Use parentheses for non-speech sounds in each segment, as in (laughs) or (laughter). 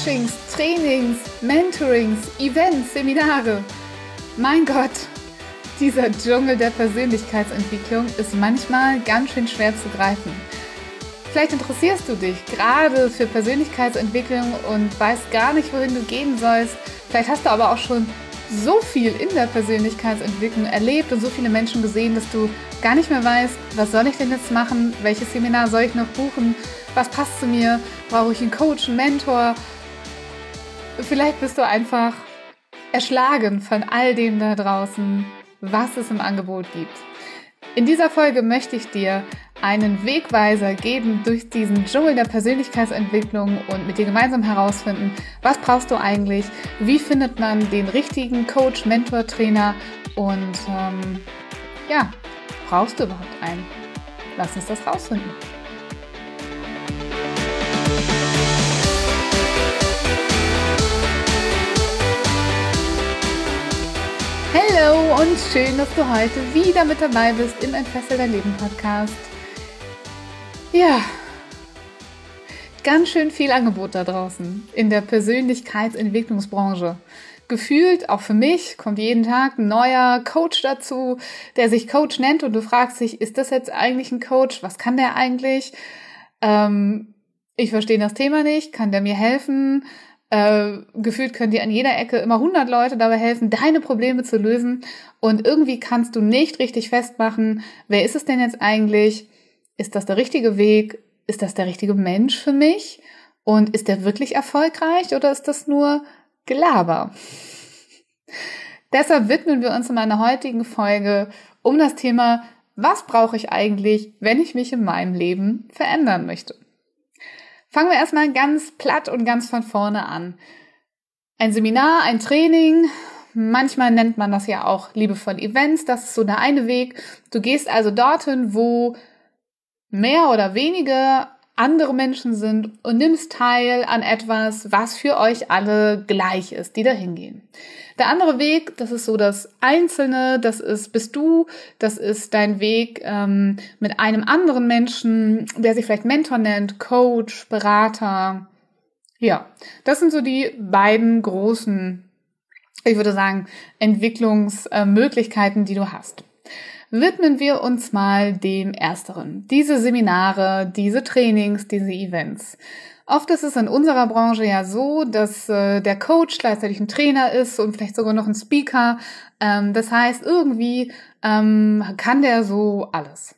Coachings, Trainings, Mentorings, Events, Seminare. Mein Gott, dieser Dschungel der Persönlichkeitsentwicklung ist manchmal ganz schön schwer zu greifen. Vielleicht interessierst du dich gerade für Persönlichkeitsentwicklung und weißt gar nicht, wohin du gehen sollst. Vielleicht hast du aber auch schon so viel in der Persönlichkeitsentwicklung erlebt und so viele Menschen gesehen, dass du gar nicht mehr weißt, was soll ich denn jetzt machen, welches Seminar soll ich noch buchen, was passt zu mir, brauche ich einen Coach, einen Mentor, Vielleicht bist du einfach erschlagen von all dem da draußen, was es im Angebot gibt. In dieser Folge möchte ich dir einen Wegweiser geben durch diesen Dschungel der Persönlichkeitsentwicklung und mit dir gemeinsam herausfinden, was brauchst du eigentlich, wie findet man den richtigen Coach, Mentor, Trainer und ähm, ja, brauchst du überhaupt einen? Lass uns das rausfinden. Hallo und schön, dass du heute wieder mit dabei bist im Entfessel dein Leben Podcast. Ja, ganz schön viel Angebot da draußen in der Persönlichkeitsentwicklungsbranche. Gefühlt, auch für mich, kommt jeden Tag ein neuer Coach dazu, der sich Coach nennt und du fragst dich, ist das jetzt eigentlich ein Coach? Was kann der eigentlich? Ähm, ich verstehe das Thema nicht, kann der mir helfen? Äh, gefühlt können dir an jeder Ecke immer 100 Leute dabei helfen, deine Probleme zu lösen. Und irgendwie kannst du nicht richtig festmachen, wer ist es denn jetzt eigentlich? Ist das der richtige Weg? Ist das der richtige Mensch für mich? Und ist der wirklich erfolgreich oder ist das nur Gelaber? Deshalb widmen wir uns in meiner heutigen Folge um das Thema, was brauche ich eigentlich, wenn ich mich in meinem Leben verändern möchte? Fangen wir erstmal ganz platt und ganz von vorne an. Ein Seminar, ein Training, manchmal nennt man das ja auch liebevoll Events, das ist so der eine Weg. Du gehst also dorthin, wo mehr oder weniger andere Menschen sind und nimmst teil an etwas, was für euch alle gleich ist, die da hingehen. Der andere Weg, das ist so das Einzelne, das ist bist du, das ist dein Weg ähm, mit einem anderen Menschen, der sich vielleicht Mentor nennt, Coach, Berater. Ja, das sind so die beiden großen, ich würde sagen, Entwicklungsmöglichkeiten, die du hast widmen wir uns mal dem Ersteren. Diese Seminare, diese Trainings, diese Events. Oft ist es in unserer Branche ja so, dass äh, der Coach gleichzeitig ein Trainer ist und vielleicht sogar noch ein Speaker. Ähm, das heißt, irgendwie ähm, kann der so alles.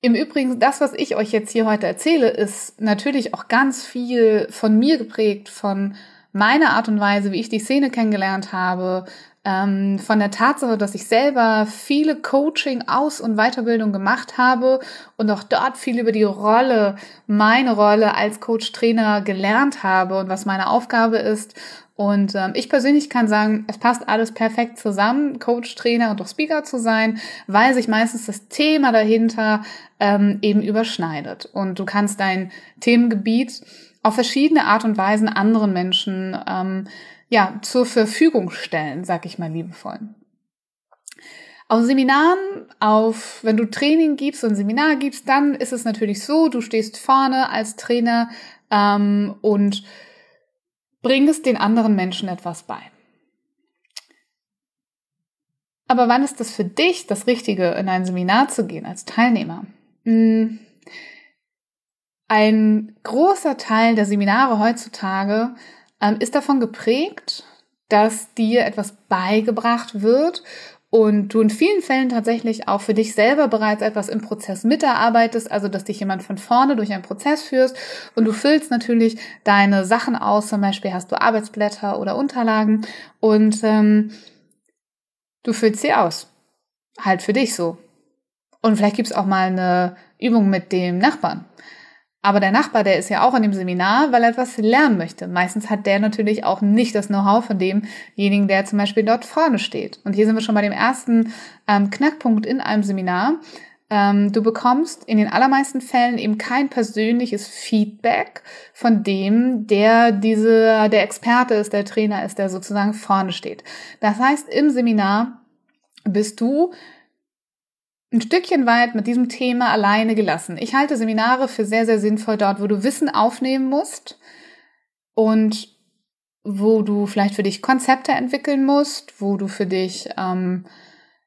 Im Übrigen, das, was ich euch jetzt hier heute erzähle, ist natürlich auch ganz viel von mir geprägt, von meiner Art und Weise, wie ich die Szene kennengelernt habe, ähm, von der Tatsache, dass ich selber viele Coaching, Aus- und Weiterbildung gemacht habe und auch dort viel über die Rolle, meine Rolle als Coach-Trainer gelernt habe und was meine Aufgabe ist. Und ähm, ich persönlich kann sagen, es passt alles perfekt zusammen, Coach, Trainer und auch Speaker zu sein, weil sich meistens das Thema dahinter ähm, eben überschneidet. Und du kannst dein Themengebiet auf verschiedene Art und Weisen anderen Menschen ähm, ja, zur Verfügung stellen, sag ich mal liebevoll. Auf Seminaren, auf, wenn du Training gibst und Seminar gibst, dann ist es natürlich so, du stehst vorne als Trainer ähm, und bringst den anderen Menschen etwas bei. Aber wann ist das für dich das Richtige, in ein Seminar zu gehen als Teilnehmer? Hm. Ein großer Teil der Seminare heutzutage ähm, ist davon geprägt, dass dir etwas beigebracht wird und du in vielen Fällen tatsächlich auch für dich selber bereits etwas im Prozess miterarbeitest, also dass dich jemand von vorne durch einen Prozess führst und du füllst natürlich deine Sachen aus, zum Beispiel hast du Arbeitsblätter oder Unterlagen und ähm, du füllst sie aus. Halt für dich so. Und vielleicht gibt's auch mal eine Übung mit dem Nachbarn. Aber der Nachbar, der ist ja auch in dem Seminar, weil er etwas lernen möchte. Meistens hat der natürlich auch nicht das Know-how von demjenigen, der zum Beispiel dort vorne steht. Und hier sind wir schon bei dem ersten ähm, Knackpunkt in einem Seminar. Ähm, du bekommst in den allermeisten Fällen eben kein persönliches Feedback von dem, der diese, der Experte ist, der Trainer ist, der sozusagen vorne steht. Das heißt, im Seminar bist du ein Stückchen weit mit diesem Thema alleine gelassen. Ich halte Seminare für sehr, sehr sinnvoll dort, wo du Wissen aufnehmen musst und wo du vielleicht für dich Konzepte entwickeln musst, wo du für dich ähm,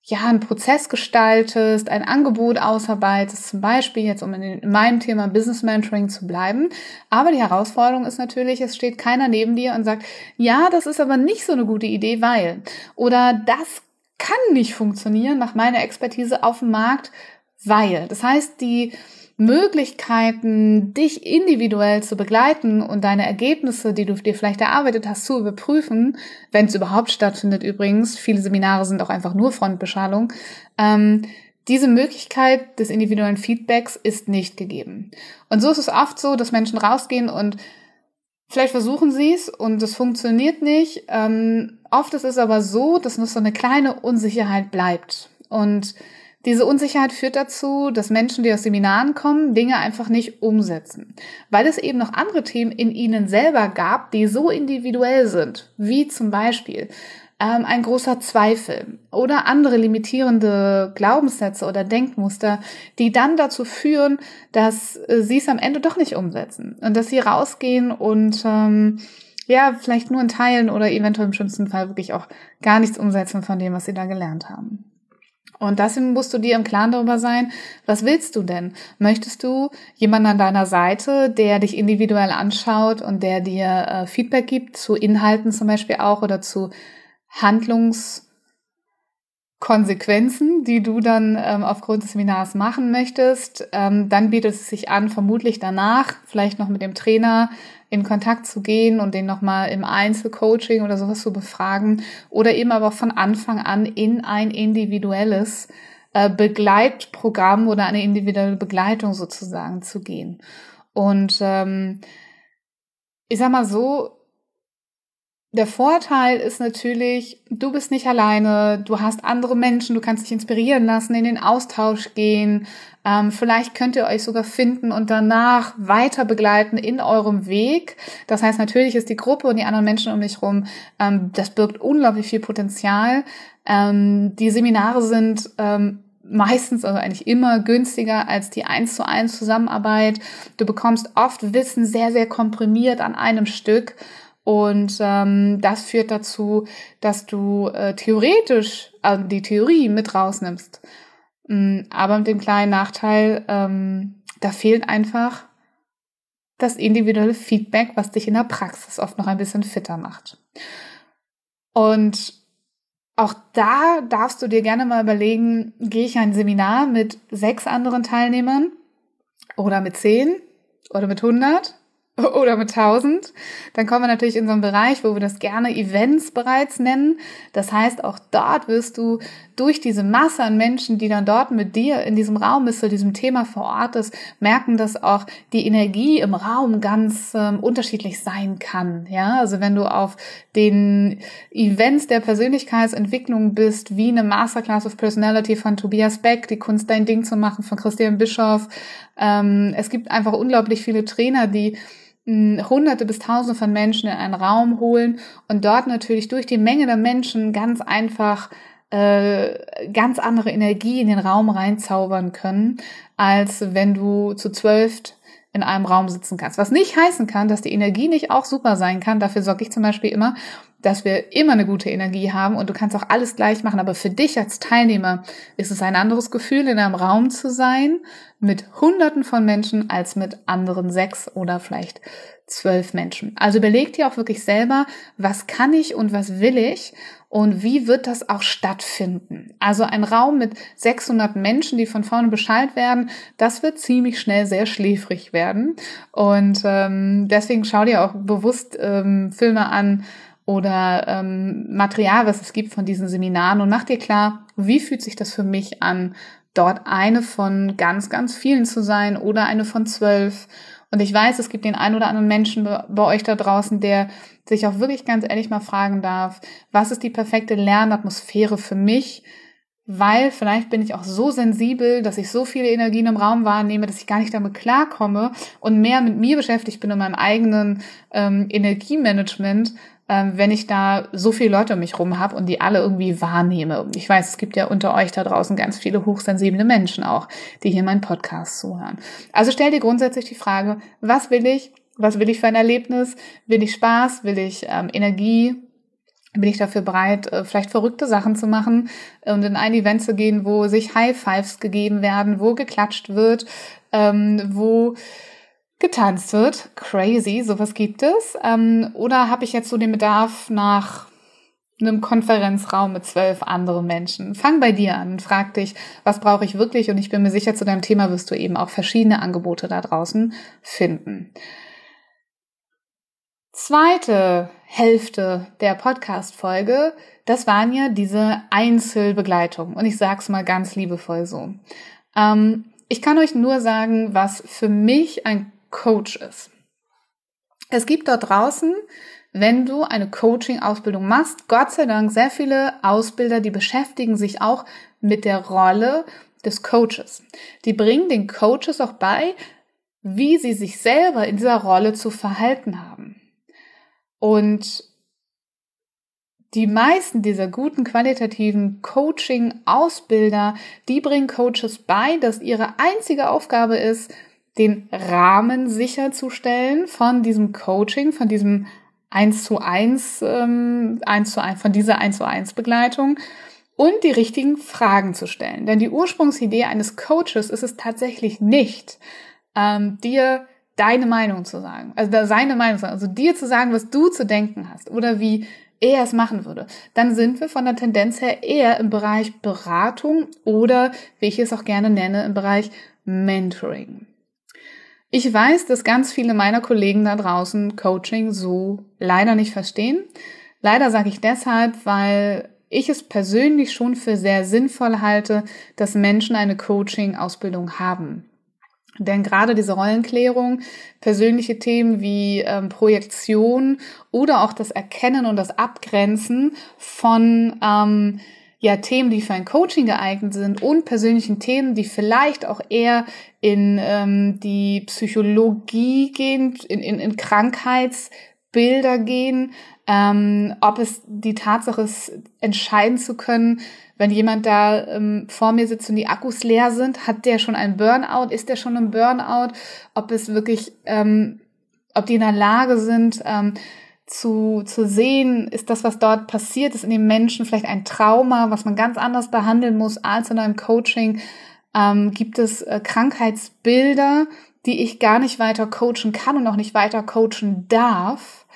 ja einen Prozess gestaltest, ein Angebot ausarbeitest, zum Beispiel jetzt um in, in meinem Thema Business Mentoring zu bleiben. Aber die Herausforderung ist natürlich, es steht keiner neben dir und sagt, ja, das ist aber nicht so eine gute Idee, weil oder das kann nicht funktionieren nach meiner Expertise auf dem Markt, weil. Das heißt, die Möglichkeiten, dich individuell zu begleiten und deine Ergebnisse, die du dir vielleicht erarbeitet hast, zu überprüfen, wenn es überhaupt stattfindet übrigens, viele Seminare sind auch einfach nur Frontbeschallung, ähm, diese Möglichkeit des individuellen Feedbacks ist nicht gegeben. Und so ist es oft so, dass Menschen rausgehen und Vielleicht versuchen sie es und es funktioniert nicht. Ähm, oft ist es aber so, dass noch so eine kleine Unsicherheit bleibt. Und diese Unsicherheit führt dazu, dass Menschen, die aus Seminaren kommen, Dinge einfach nicht umsetzen, weil es eben noch andere Themen in ihnen selber gab, die so individuell sind, wie zum Beispiel ähm, ein großer Zweifel oder andere limitierende Glaubenssätze oder Denkmuster, die dann dazu führen, dass äh, sie es am Ende doch nicht umsetzen und dass sie rausgehen und ähm, ja, vielleicht nur in Teilen oder eventuell im schlimmsten Fall wirklich auch gar nichts umsetzen von dem, was sie da gelernt haben. Und deswegen musst du dir im Klaren darüber sein, was willst du denn? Möchtest du jemanden an deiner Seite, der dich individuell anschaut und der dir äh, Feedback gibt zu Inhalten zum Beispiel auch oder zu Handlungskonsequenzen, die du dann ähm, aufgrund des Seminars machen möchtest, ähm, dann bietet es sich an, vermutlich danach vielleicht noch mit dem Trainer in Kontakt zu gehen und den nochmal im Einzelcoaching oder sowas zu befragen oder eben aber von Anfang an in ein individuelles äh, Begleitprogramm oder eine individuelle Begleitung sozusagen zu gehen. Und ähm, ich sag mal so, der Vorteil ist natürlich, du bist nicht alleine, du hast andere Menschen, du kannst dich inspirieren lassen, in den Austausch gehen. Ähm, vielleicht könnt ihr euch sogar finden und danach weiter begleiten in eurem Weg. Das heißt, natürlich ist die Gruppe und die anderen Menschen um dich rum, ähm, das birgt unglaublich viel Potenzial. Ähm, die Seminare sind ähm, meistens, also eigentlich immer günstiger als die eins zu eins Zusammenarbeit. Du bekommst oft Wissen sehr, sehr komprimiert an einem Stück. Und ähm, das führt dazu, dass du äh, theoretisch also die Theorie mit rausnimmst. Mm, aber mit dem kleinen Nachteil, ähm, da fehlt einfach das individuelle Feedback, was dich in der Praxis oft noch ein bisschen fitter macht. Und auch da darfst du dir gerne mal überlegen, gehe ich ein Seminar mit sechs anderen Teilnehmern oder mit zehn oder mit hundert (laughs) oder mit 1000. Dann kommen wir natürlich in so einen Bereich, wo wir das gerne Events bereits nennen. Das heißt, auch dort wirst du durch diese Masse an Menschen, die dann dort mit dir in diesem Raum ist, zu diesem Thema vor Ort ist, merken, dass auch die Energie im Raum ganz ähm, unterschiedlich sein kann. Ja, also wenn du auf den Events der Persönlichkeitsentwicklung bist, wie eine Masterclass of Personality von Tobias Beck, die Kunst dein Ding zu machen von Christian Bischoff. Ähm, es gibt einfach unglaublich viele Trainer, die Hunderte bis Tausende von Menschen in einen Raum holen und dort natürlich durch die Menge der Menschen ganz einfach äh, ganz andere Energie in den Raum reinzaubern können, als wenn du zu zwölf in einem Raum sitzen kannst. Was nicht heißen kann, dass die Energie nicht auch super sein kann. Dafür sorge ich zum Beispiel immer, dass wir immer eine gute Energie haben und du kannst auch alles gleich machen. Aber für dich als Teilnehmer ist es ein anderes Gefühl, in einem Raum zu sein mit Hunderten von Menschen als mit anderen sechs oder vielleicht zwölf Menschen. Also überleg dir auch wirklich selber, was kann ich und was will ich und wie wird das auch stattfinden. Also ein Raum mit 600 Menschen, die von vorne Bescheid werden, das wird ziemlich schnell sehr schläfrig werden. Und ähm, deswegen schau dir auch bewusst ähm, Filme an, oder ähm, Material, was es gibt von diesen Seminaren und mach dir klar, wie fühlt sich das für mich an, dort eine von ganz, ganz vielen zu sein oder eine von zwölf Und ich weiß, es gibt den einen oder anderen Menschen bei euch da draußen, der sich auch wirklich ganz ehrlich mal fragen darf, was ist die perfekte Lernatmosphäre für mich? Weil vielleicht bin ich auch so sensibel, dass ich so viele Energien im Raum wahrnehme, dass ich gar nicht damit klarkomme und mehr mit mir beschäftigt bin und meinem eigenen ähm, Energiemanagement, wenn ich da so viele Leute um mich rum habe und die alle irgendwie wahrnehme. Ich weiß, es gibt ja unter euch da draußen ganz viele hochsensible Menschen auch, die hier meinen Podcast zuhören. Also stell dir grundsätzlich die Frage, was will ich? Was will ich für ein Erlebnis? Will ich Spaß? Will ich ähm, Energie? Bin ich dafür bereit, äh, vielleicht verrückte Sachen zu machen und in ein Event zu gehen, wo sich High Fives gegeben werden, wo geklatscht wird, ähm, wo getanzt wird. Crazy, sowas gibt es. Ähm, oder habe ich jetzt so den Bedarf nach einem Konferenzraum mit zwölf anderen Menschen. Fang bei dir an, frag dich, was brauche ich wirklich? Und ich bin mir sicher, zu deinem Thema wirst du eben auch verschiedene Angebote da draußen finden. Zweite Hälfte der Podcast-Folge, das waren ja diese Einzelbegleitungen. Und ich sag's mal ganz liebevoll so. Ähm, ich kann euch nur sagen, was für mich ein Coach ist. Es gibt dort draußen, wenn du eine Coaching-Ausbildung machst, Gott sei Dank sehr viele Ausbilder, die beschäftigen sich auch mit der Rolle des Coaches. Die bringen den Coaches auch bei, wie sie sich selber in dieser Rolle zu verhalten haben. Und die meisten dieser guten qualitativen Coaching-Ausbilder, die bringen Coaches bei, dass ihre einzige Aufgabe ist, den Rahmen sicherzustellen von diesem Coaching, von diesem 1 zu 1, ähm, 1 zu 1, von dieser 1 zu 1 Begleitung und die richtigen Fragen zu stellen. Denn die Ursprungsidee eines Coaches ist es tatsächlich nicht, ähm, dir deine Meinung zu sagen, also seine Meinung zu sagen, also dir zu sagen, was du zu denken hast oder wie er es machen würde, dann sind wir von der Tendenz her eher im Bereich Beratung oder, wie ich es auch gerne nenne, im Bereich Mentoring. Ich weiß, dass ganz viele meiner Kollegen da draußen Coaching so leider nicht verstehen. Leider sage ich deshalb, weil ich es persönlich schon für sehr sinnvoll halte, dass Menschen eine Coaching-Ausbildung haben. Denn gerade diese Rollenklärung, persönliche Themen wie ähm, Projektion oder auch das Erkennen und das Abgrenzen von ähm, ja Themen, die für ein Coaching geeignet sind und persönlichen Themen, die vielleicht auch eher in ähm, die Psychologie gehen, in, in, in Krankheitsbilder gehen, ähm, ob es die Tatsache ist, entscheiden zu können, wenn jemand da ähm, vor mir sitzt und die Akkus leer sind, hat der schon einen Burnout, ist der schon im Burnout, ob es wirklich, ähm, ob die in der Lage sind, ähm, zu, zu sehen, ist das, was dort passiert ist in dem Menschen, vielleicht ein Trauma, was man ganz anders behandeln muss als in einem Coaching. Ähm, gibt es äh, Krankheitsbilder, die ich gar nicht weiter coachen kann und auch nicht weiter coachen darf?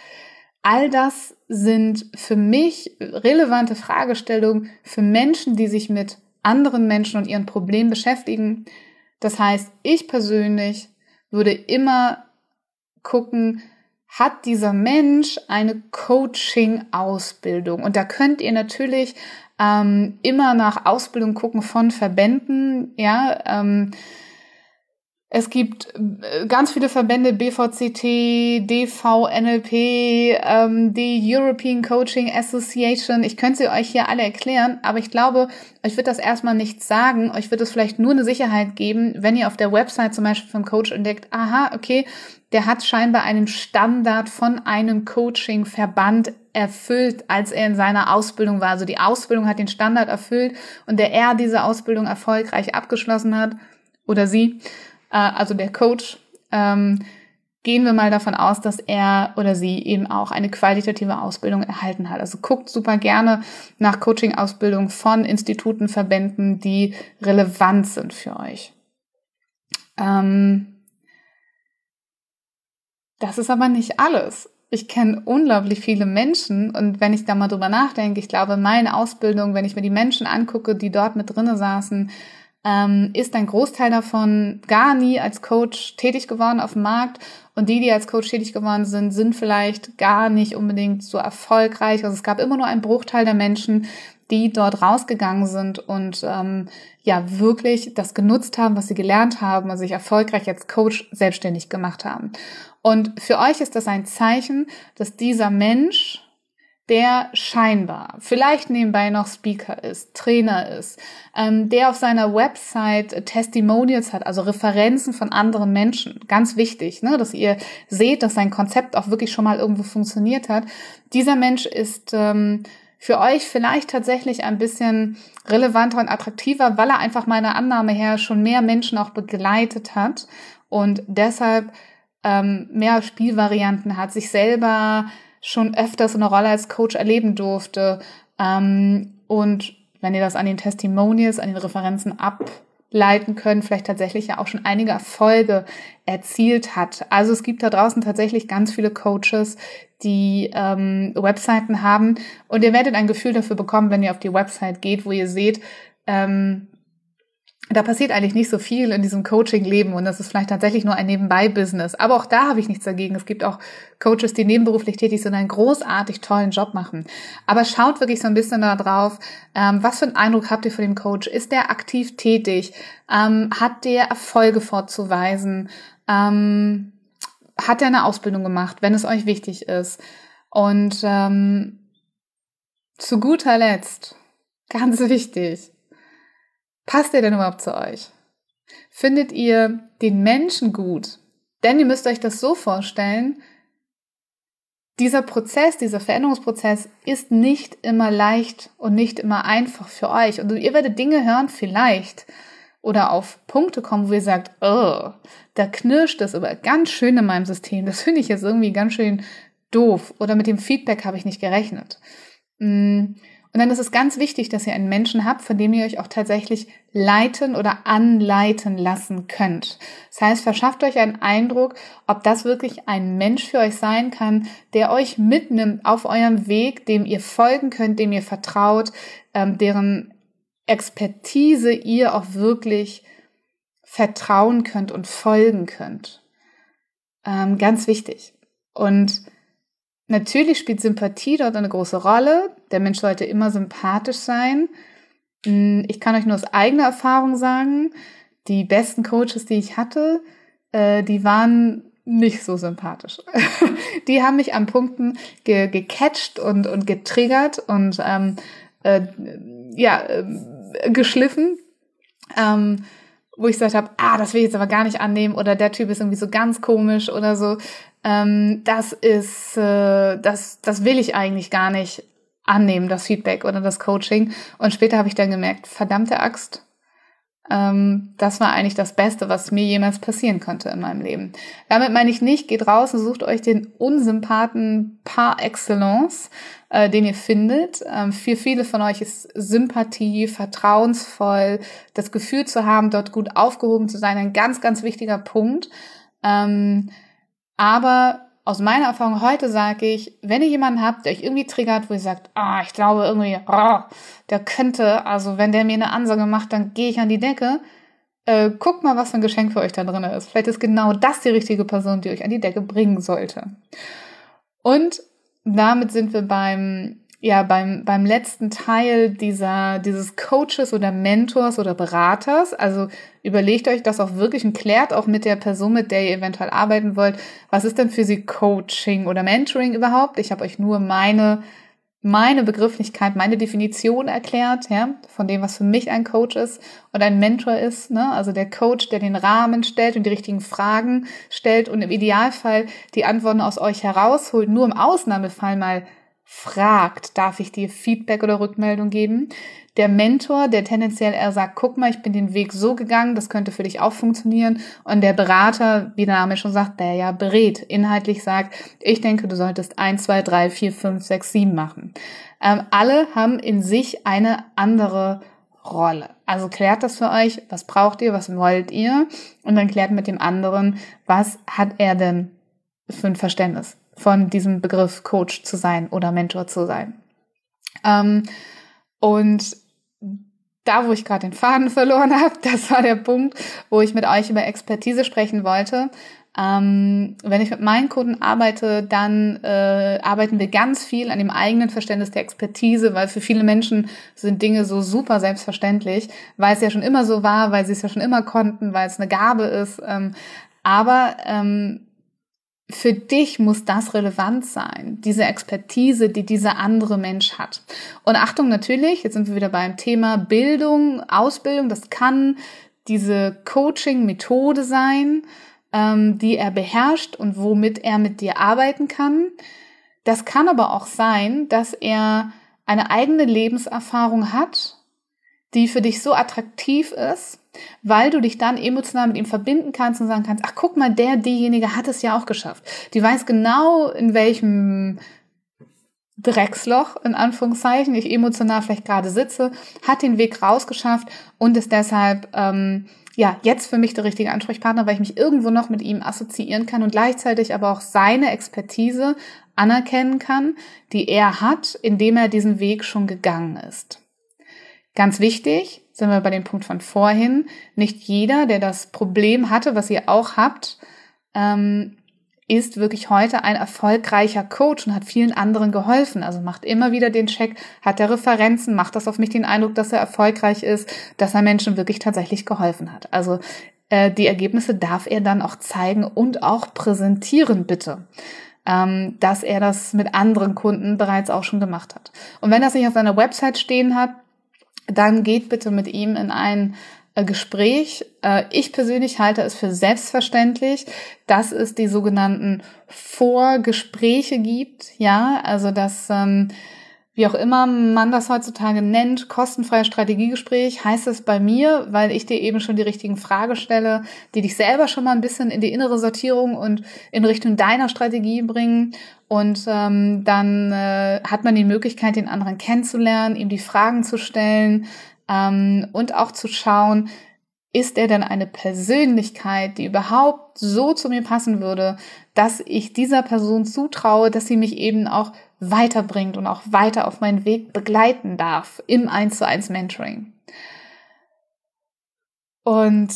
All das sind für mich relevante Fragestellungen für Menschen, die sich mit anderen Menschen und ihren Problemen beschäftigen. Das heißt, ich persönlich würde immer gucken, hat dieser Mensch eine Coaching-Ausbildung. Und da könnt ihr natürlich ähm, immer nach Ausbildung gucken von Verbänden, ja. Ähm, es gibt äh, ganz viele Verbände, BVCT, DV, NLP, ähm, die European Coaching Association. Ich könnte sie euch hier alle erklären, aber ich glaube, euch wird das erstmal nichts sagen. Euch wird es vielleicht nur eine Sicherheit geben, wenn ihr auf der Website zum Beispiel vom Coach entdeckt, aha, okay, der hat scheinbar einen Standard von einem Coaching-Verband erfüllt, als er in seiner Ausbildung war. Also die Ausbildung hat den Standard erfüllt und der er diese Ausbildung erfolgreich abgeschlossen hat oder sie äh, also der Coach, ähm, gehen wir mal davon aus, dass er oder sie eben auch eine qualitative Ausbildung erhalten hat. Also guckt super gerne nach Coaching-Ausbildung von Instituten, Verbänden, die relevant sind für euch. Ähm, das ist aber nicht alles. Ich kenne unglaublich viele Menschen und wenn ich da mal drüber nachdenke, ich glaube, meine Ausbildung, wenn ich mir die Menschen angucke, die dort mit drinnen saßen, ähm, ist ein Großteil davon gar nie als Coach tätig geworden auf dem Markt. Und die, die als Coach tätig geworden sind, sind vielleicht gar nicht unbedingt so erfolgreich. Also es gab immer nur einen Bruchteil der Menschen, die dort rausgegangen sind und ähm, ja wirklich das genutzt haben, was sie gelernt haben und sich erfolgreich als Coach selbstständig gemacht haben. Und für euch ist das ein Zeichen, dass dieser Mensch der scheinbar vielleicht nebenbei noch Speaker ist, Trainer ist, ähm, der auf seiner Website Testimonials hat, also Referenzen von anderen Menschen. Ganz wichtig, ne, dass ihr seht, dass sein Konzept auch wirklich schon mal irgendwo funktioniert hat. Dieser Mensch ist ähm, für euch vielleicht tatsächlich ein bisschen relevanter und attraktiver, weil er einfach meiner Annahme her schon mehr Menschen auch begleitet hat und deshalb ähm, mehr Spielvarianten hat, sich selber schon öfters eine Rolle als Coach erleben durfte. Ähm, und wenn ihr das an den Testimonials, an den Referenzen ableiten könnt, vielleicht tatsächlich ja auch schon einige Erfolge erzielt hat. Also es gibt da draußen tatsächlich ganz viele Coaches, die ähm, Webseiten haben und ihr werdet ein Gefühl dafür bekommen, wenn ihr auf die Website geht, wo ihr seht, ähm, da passiert eigentlich nicht so viel in diesem Coaching-Leben und das ist vielleicht tatsächlich nur ein Nebenbei-Business. Aber auch da habe ich nichts dagegen. Es gibt auch Coaches, die nebenberuflich tätig sind und einen großartig tollen Job machen. Aber schaut wirklich so ein bisschen da drauf, ähm, was für einen Eindruck habt ihr von dem Coach? Ist der aktiv tätig? Ähm, hat der Erfolge vorzuweisen? Ähm, hat er eine Ausbildung gemacht, wenn es euch wichtig ist? Und ähm, zu guter Letzt, (laughs) ganz wichtig, Passt er denn überhaupt zu euch? Findet ihr den Menschen gut? Denn ihr müsst euch das so vorstellen, dieser Prozess, dieser Veränderungsprozess ist nicht immer leicht und nicht immer einfach für euch. Und ihr werdet Dinge hören, vielleicht, oder auf Punkte kommen, wo ihr sagt, oh, da knirscht es aber ganz schön in meinem System. Das finde ich jetzt irgendwie ganz schön doof. Oder mit dem Feedback habe ich nicht gerechnet. Mm, und dann ist es ganz wichtig, dass ihr einen Menschen habt, von dem ihr euch auch tatsächlich leiten oder anleiten lassen könnt. Das heißt, verschafft euch einen Eindruck, ob das wirklich ein Mensch für euch sein kann, der euch mitnimmt auf eurem Weg, dem ihr folgen könnt, dem ihr vertraut, ähm, deren Expertise ihr auch wirklich vertrauen könnt und folgen könnt. Ähm, ganz wichtig. Und Natürlich spielt Sympathie dort eine große Rolle. Der Mensch sollte immer sympathisch sein. Hm, ich kann euch nur aus eigener Erfahrung sagen, die besten Coaches, die ich hatte, äh, die waren nicht so sympathisch. (laughs) die haben mich an Punkten ge gecatcht und, und getriggert und ähm, äh, ja, äh, geschliffen, ähm, wo ich gesagt habe, ah, das will ich jetzt aber gar nicht annehmen oder der Typ ist irgendwie so ganz komisch oder so ähm, das ist, äh, das, das will ich eigentlich gar nicht annehmen, das Feedback oder das Coaching. Und später habe ich dann gemerkt, verdammte Axt, ähm, das war eigentlich das Beste, was mir jemals passieren konnte in meinem Leben. Damit meine ich nicht, geht raus und sucht euch den Unsympathen par excellence, äh, den ihr findet. Ähm, für viele von euch ist Sympathie, vertrauensvoll, das Gefühl zu haben, dort gut aufgehoben zu sein, ein ganz, ganz wichtiger Punkt. Ähm, aber aus meiner Erfahrung heute sage ich, wenn ihr jemanden habt, der euch irgendwie triggert, wo ihr sagt, ah, ich glaube irgendwie, oh, der könnte, also wenn der mir eine Ansage macht, dann gehe ich an die Decke. Äh, guckt mal, was für ein Geschenk für euch da drin ist. Vielleicht ist genau das die richtige Person, die euch an die Decke bringen sollte. Und damit sind wir beim ja beim, beim letzten Teil dieser, dieses Coaches oder Mentors oder Beraters. Also überlegt euch das auch wirklich und klärt auch mit der Person, mit der ihr eventuell arbeiten wollt, was ist denn für sie Coaching oder Mentoring überhaupt? Ich habe euch nur meine meine Begrifflichkeit, meine Definition erklärt, ja, von dem, was für mich ein Coach ist und ein Mentor ist, ne? Also der Coach, der den Rahmen stellt und die richtigen Fragen stellt und im Idealfall die Antworten aus euch herausholt, nur im Ausnahmefall mal fragt, darf ich dir Feedback oder Rückmeldung geben? Der Mentor, der tendenziell eher sagt, guck mal, ich bin den Weg so gegangen, das könnte für dich auch funktionieren. Und der Berater, wie der Name schon sagt, der ja berät, inhaltlich sagt, ich denke, du solltest eins, zwei, drei, vier, fünf, sechs, sieben machen. Ähm, alle haben in sich eine andere Rolle. Also klärt das für euch, was braucht ihr, was wollt ihr? Und dann klärt mit dem anderen, was hat er denn für ein Verständnis? Von diesem Begriff Coach zu sein oder Mentor zu sein. Ähm, und da, wo ich gerade den Faden (laughs) verloren habe, das war der Punkt, wo ich mit euch über Expertise sprechen wollte. Ähm, wenn ich mit meinen Kunden arbeite, dann äh, arbeiten wir ganz viel an dem eigenen Verständnis der Expertise, weil für viele Menschen sind Dinge so super selbstverständlich, weil es ja schon immer so war, weil sie es ja schon immer konnten, weil es eine Gabe ist. Ähm, aber ähm, für dich muss das relevant sein, diese Expertise, die dieser andere Mensch hat. Und Achtung natürlich, jetzt sind wir wieder beim Thema Bildung, Ausbildung, das kann diese Coaching-Methode sein, ähm, die er beherrscht und womit er mit dir arbeiten kann. Das kann aber auch sein, dass er eine eigene Lebenserfahrung hat, die für dich so attraktiv ist, weil du dich dann emotional mit ihm verbinden kannst und sagen kannst, ach guck mal, der, diejenige hat es ja auch geschafft. Die weiß genau, in welchem Drecksloch, in Anführungszeichen, ich emotional vielleicht gerade sitze, hat den Weg rausgeschafft und ist deshalb, ähm, ja, jetzt für mich der richtige Ansprechpartner, weil ich mich irgendwo noch mit ihm assoziieren kann und gleichzeitig aber auch seine Expertise anerkennen kann, die er hat, indem er diesen Weg schon gegangen ist. Ganz wichtig, sind wir bei dem Punkt von vorhin, nicht jeder, der das Problem hatte, was ihr auch habt, ähm, ist wirklich heute ein erfolgreicher Coach und hat vielen anderen geholfen. Also macht immer wieder den Check, hat er Referenzen, macht das auf mich den Eindruck, dass er erfolgreich ist, dass er Menschen wirklich tatsächlich geholfen hat. Also äh, die Ergebnisse darf er dann auch zeigen und auch präsentieren, bitte. Ähm, dass er das mit anderen Kunden bereits auch schon gemacht hat. Und wenn das nicht auf seiner Website stehen hat, dann geht bitte mit ihm in ein äh, Gespräch. Äh, ich persönlich halte es für selbstverständlich, dass es die sogenannten Vorgespräche gibt. Ja, also dass ähm, wie auch immer man das heutzutage nennt, kostenfreies Strategiegespräch, heißt es bei mir, weil ich dir eben schon die richtigen Fragen stelle, die dich selber schon mal ein bisschen in die innere Sortierung und in Richtung deiner Strategie bringen. Und ähm, dann äh, hat man die Möglichkeit, den anderen kennenzulernen, ihm die Fragen zu stellen ähm, und auch zu schauen, ist er denn eine Persönlichkeit, die überhaupt so zu mir passen würde, dass ich dieser Person zutraue, dass sie mich eben auch weiterbringt und auch weiter auf meinen Weg begleiten darf im 1 zu 1 Mentoring. Und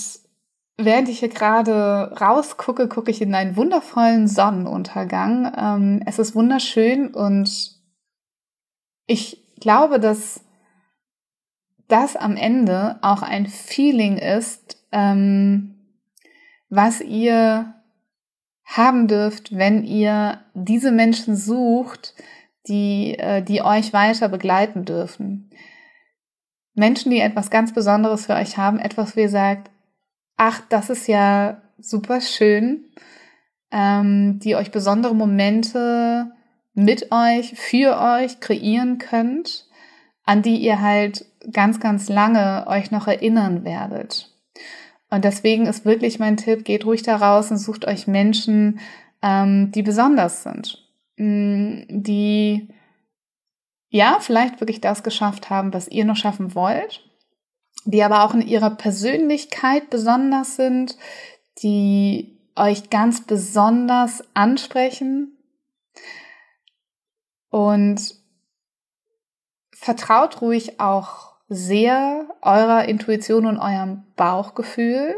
während ich hier gerade rausgucke, gucke ich in einen wundervollen Sonnenuntergang. Ähm, es ist wunderschön und ich glaube, dass das am Ende auch ein Feeling ist, ähm, was ihr haben dürft, wenn ihr diese Menschen sucht, die, äh, die euch weiter begleiten dürfen. Menschen, die etwas ganz Besonderes für euch haben, etwas, wie ihr sagt, ach, das ist ja super schön, ähm, die euch besondere Momente mit euch, für euch kreieren könnt, an die ihr halt ganz, ganz lange euch noch erinnern werdet. Und deswegen ist wirklich mein Tipp, geht ruhig da raus und sucht euch Menschen, ähm, die besonders sind, mm, die ja vielleicht wirklich das geschafft haben, was ihr noch schaffen wollt, die aber auch in ihrer Persönlichkeit besonders sind, die euch ganz besonders ansprechen und vertraut ruhig auch sehr eurer Intuition und eurem Bauchgefühl,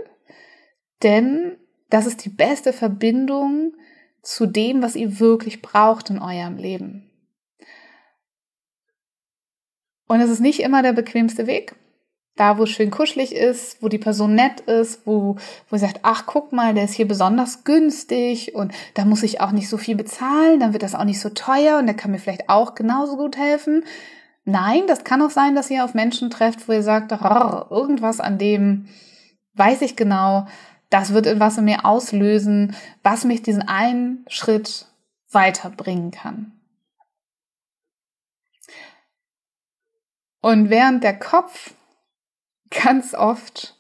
denn das ist die beste Verbindung zu dem, was ihr wirklich braucht in eurem Leben. Und es ist nicht immer der bequemste Weg. Da, wo es schön kuschelig ist, wo die Person nett ist, wo, wo sie sagt, ach, guck mal, der ist hier besonders günstig und da muss ich auch nicht so viel bezahlen, dann wird das auch nicht so teuer und der kann mir vielleicht auch genauso gut helfen. Nein, das kann auch sein, dass ihr auf Menschen trefft, wo ihr sagt, irgendwas an dem weiß ich genau, das wird etwas in mir auslösen, was mich diesen einen Schritt weiterbringen kann. Und während der Kopf ganz oft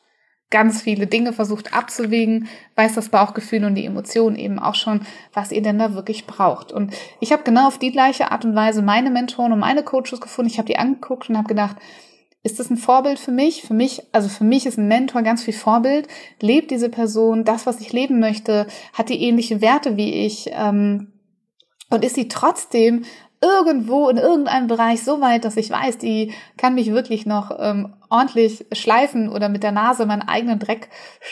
ganz viele Dinge versucht abzuwägen, weiß das Bauchgefühl und die Emotionen eben auch schon, was ihr denn da wirklich braucht. Und ich habe genau auf die gleiche Art und Weise meine Mentoren und meine Coaches gefunden. Ich habe die angeguckt und habe gedacht, ist das ein Vorbild für mich? Für mich, also für mich ist ein Mentor ganz viel Vorbild. Lebt diese Person das, was ich leben möchte? Hat die ähnliche Werte wie ich? Ähm, und ist sie trotzdem irgendwo in irgendeinem Bereich so weit, dass ich weiß, die kann mich wirklich noch ähm, ordentlich schleifen oder mit der Nase meinen eigenen Dreck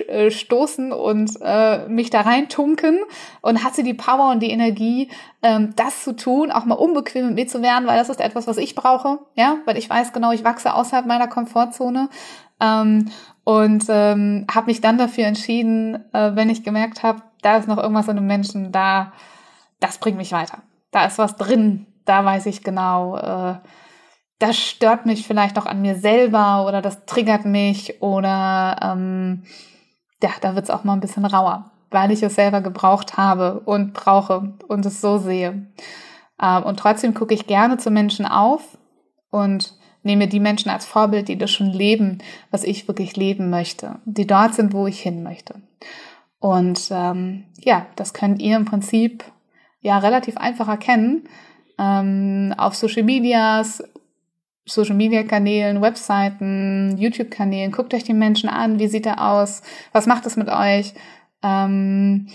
äh, stoßen und äh, mich da reintunken. Und hat sie die Power und die Energie, ähm, das zu tun, auch mal unbequem mit mir zu werden, weil das ist etwas, was ich brauche, ja, weil ich weiß genau, ich wachse außerhalb meiner Komfortzone. Ähm, und ähm, habe mich dann dafür entschieden, äh, wenn ich gemerkt habe, da ist noch irgendwas in einem Menschen, da, das bringt mich weiter. Da ist was drin, da weiß ich genau, äh, das stört mich vielleicht auch an mir selber oder das triggert mich oder ähm, ja, da wird es auch mal ein bisschen rauer, weil ich es selber gebraucht habe und brauche und es so sehe. Ähm, und trotzdem gucke ich gerne zu Menschen auf und nehme die Menschen als Vorbild, die das schon leben, was ich wirklich leben möchte, die dort sind, wo ich hin möchte. Und ähm, ja, das könnt ihr im Prinzip ja relativ einfach erkennen ähm, auf Social Medias, Social Media Kanälen, Webseiten, YouTube Kanälen. Guckt euch die Menschen an. Wie sieht er aus? Was macht es mit euch? Ähm,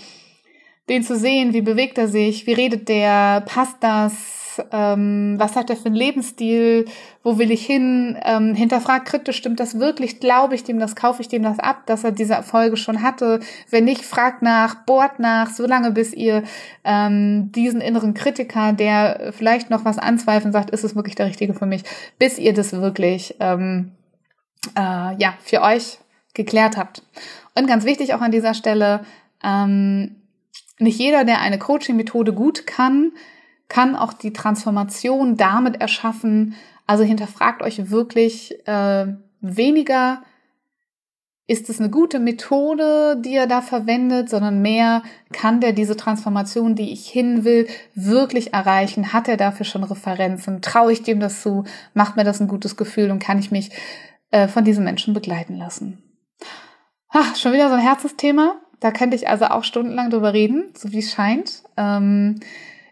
den zu sehen, wie bewegt er sich? Wie redet der? Passt das? Ähm, was hat er für einen Lebensstil, wo will ich hin, ähm, hinterfragt kritisch, stimmt das wirklich, glaube ich dem das, kaufe ich dem das ab, dass er diese Erfolge schon hatte, wenn nicht, fragt nach, bohrt nach, so lange bis ihr ähm, diesen inneren Kritiker, der vielleicht noch was anzweifeln sagt, ist es wirklich der Richtige für mich, bis ihr das wirklich ähm, äh, ja für euch geklärt habt. Und ganz wichtig auch an dieser Stelle, ähm, nicht jeder, der eine Coaching-Methode gut kann, kann auch die Transformation damit erschaffen. Also hinterfragt euch wirklich äh, weniger, ist es eine gute Methode, die er da verwendet, sondern mehr, kann der diese Transformation, die ich hin will, wirklich erreichen? Hat er dafür schon Referenzen? Traue ich dem das zu? Macht mir das ein gutes Gefühl und kann ich mich äh, von diesen Menschen begleiten lassen? Ach, schon wieder so ein Herzensthema. Da könnte ich also auch stundenlang drüber reden, so wie es scheint. Ähm,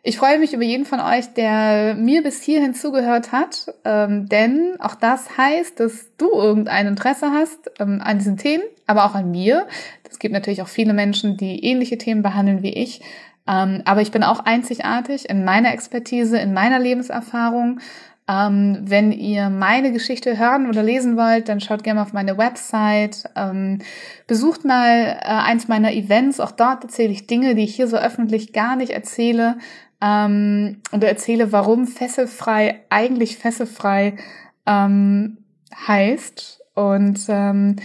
ich freue mich über jeden von euch, der mir bis hierhin zugehört hat, ähm, denn auch das heißt, dass du irgendein Interesse hast ähm, an diesen Themen, aber auch an mir. Es gibt natürlich auch viele Menschen, die ähnliche Themen behandeln wie ich. Ähm, aber ich bin auch einzigartig in meiner Expertise, in meiner Lebenserfahrung. Ähm, wenn ihr meine Geschichte hören oder lesen wollt, dann schaut gerne auf meine Website. Ähm, besucht mal äh, eins meiner Events. Auch dort erzähle ich Dinge, die ich hier so öffentlich gar nicht erzähle ähm, und erzähle, warum fesselfrei eigentlich fesselfrei ähm, heißt. Und ähm,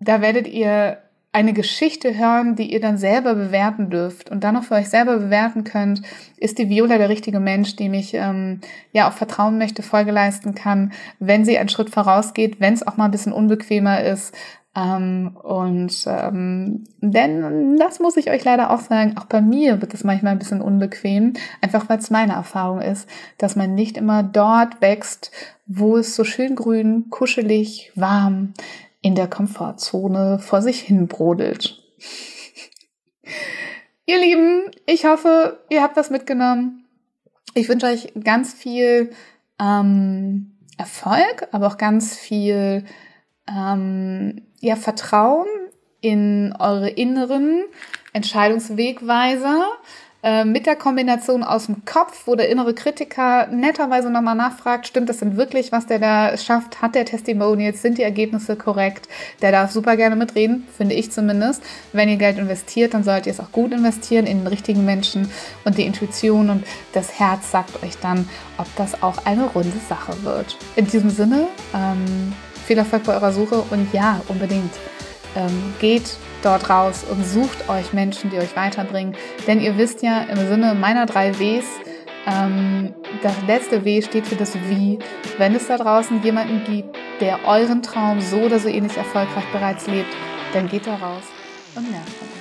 da werdet ihr eine Geschichte hören, die ihr dann selber bewerten dürft und dann noch für euch selber bewerten könnt, ist die Viola der richtige Mensch, dem ich ähm, ja auch vertrauen möchte, Folge leisten kann, wenn sie einen Schritt vorausgeht, wenn es auch mal ein bisschen unbequemer ist, ähm, und ähm, denn das muss ich euch leider auch sagen, auch bei mir wird es manchmal ein bisschen unbequem, einfach weil es meine Erfahrung ist, dass man nicht immer dort wächst, wo es so schön grün, kuschelig, warm in der Komfortzone vor sich hin brodelt. (laughs) ihr Lieben, ich hoffe, ihr habt was mitgenommen. Ich wünsche euch ganz viel ähm, Erfolg, aber auch ganz viel ähm, ja, Vertrauen in eure inneren Entscheidungswegweiser äh, mit der Kombination aus dem Kopf, wo der innere Kritiker netterweise nochmal nachfragt, stimmt das denn wirklich, was der da schafft? Hat der Testimonials? Sind die Ergebnisse korrekt? Der darf super gerne mitreden, finde ich zumindest. Wenn ihr Geld investiert, dann solltet ihr es auch gut investieren in den richtigen Menschen und die Intuition und das Herz sagt euch dann, ob das auch eine runde Sache wird. In diesem Sinne, ähm, viel Erfolg bei eurer Suche und ja, unbedingt. Ähm, geht dort raus und sucht euch Menschen, die euch weiterbringen. Denn ihr wisst ja im Sinne meiner drei Ws, ähm, das letzte W steht für das Wie. Wenn es da draußen jemanden gibt, der euren Traum so oder so ähnlich erfolgreich bereits lebt, dann geht da raus und lernt von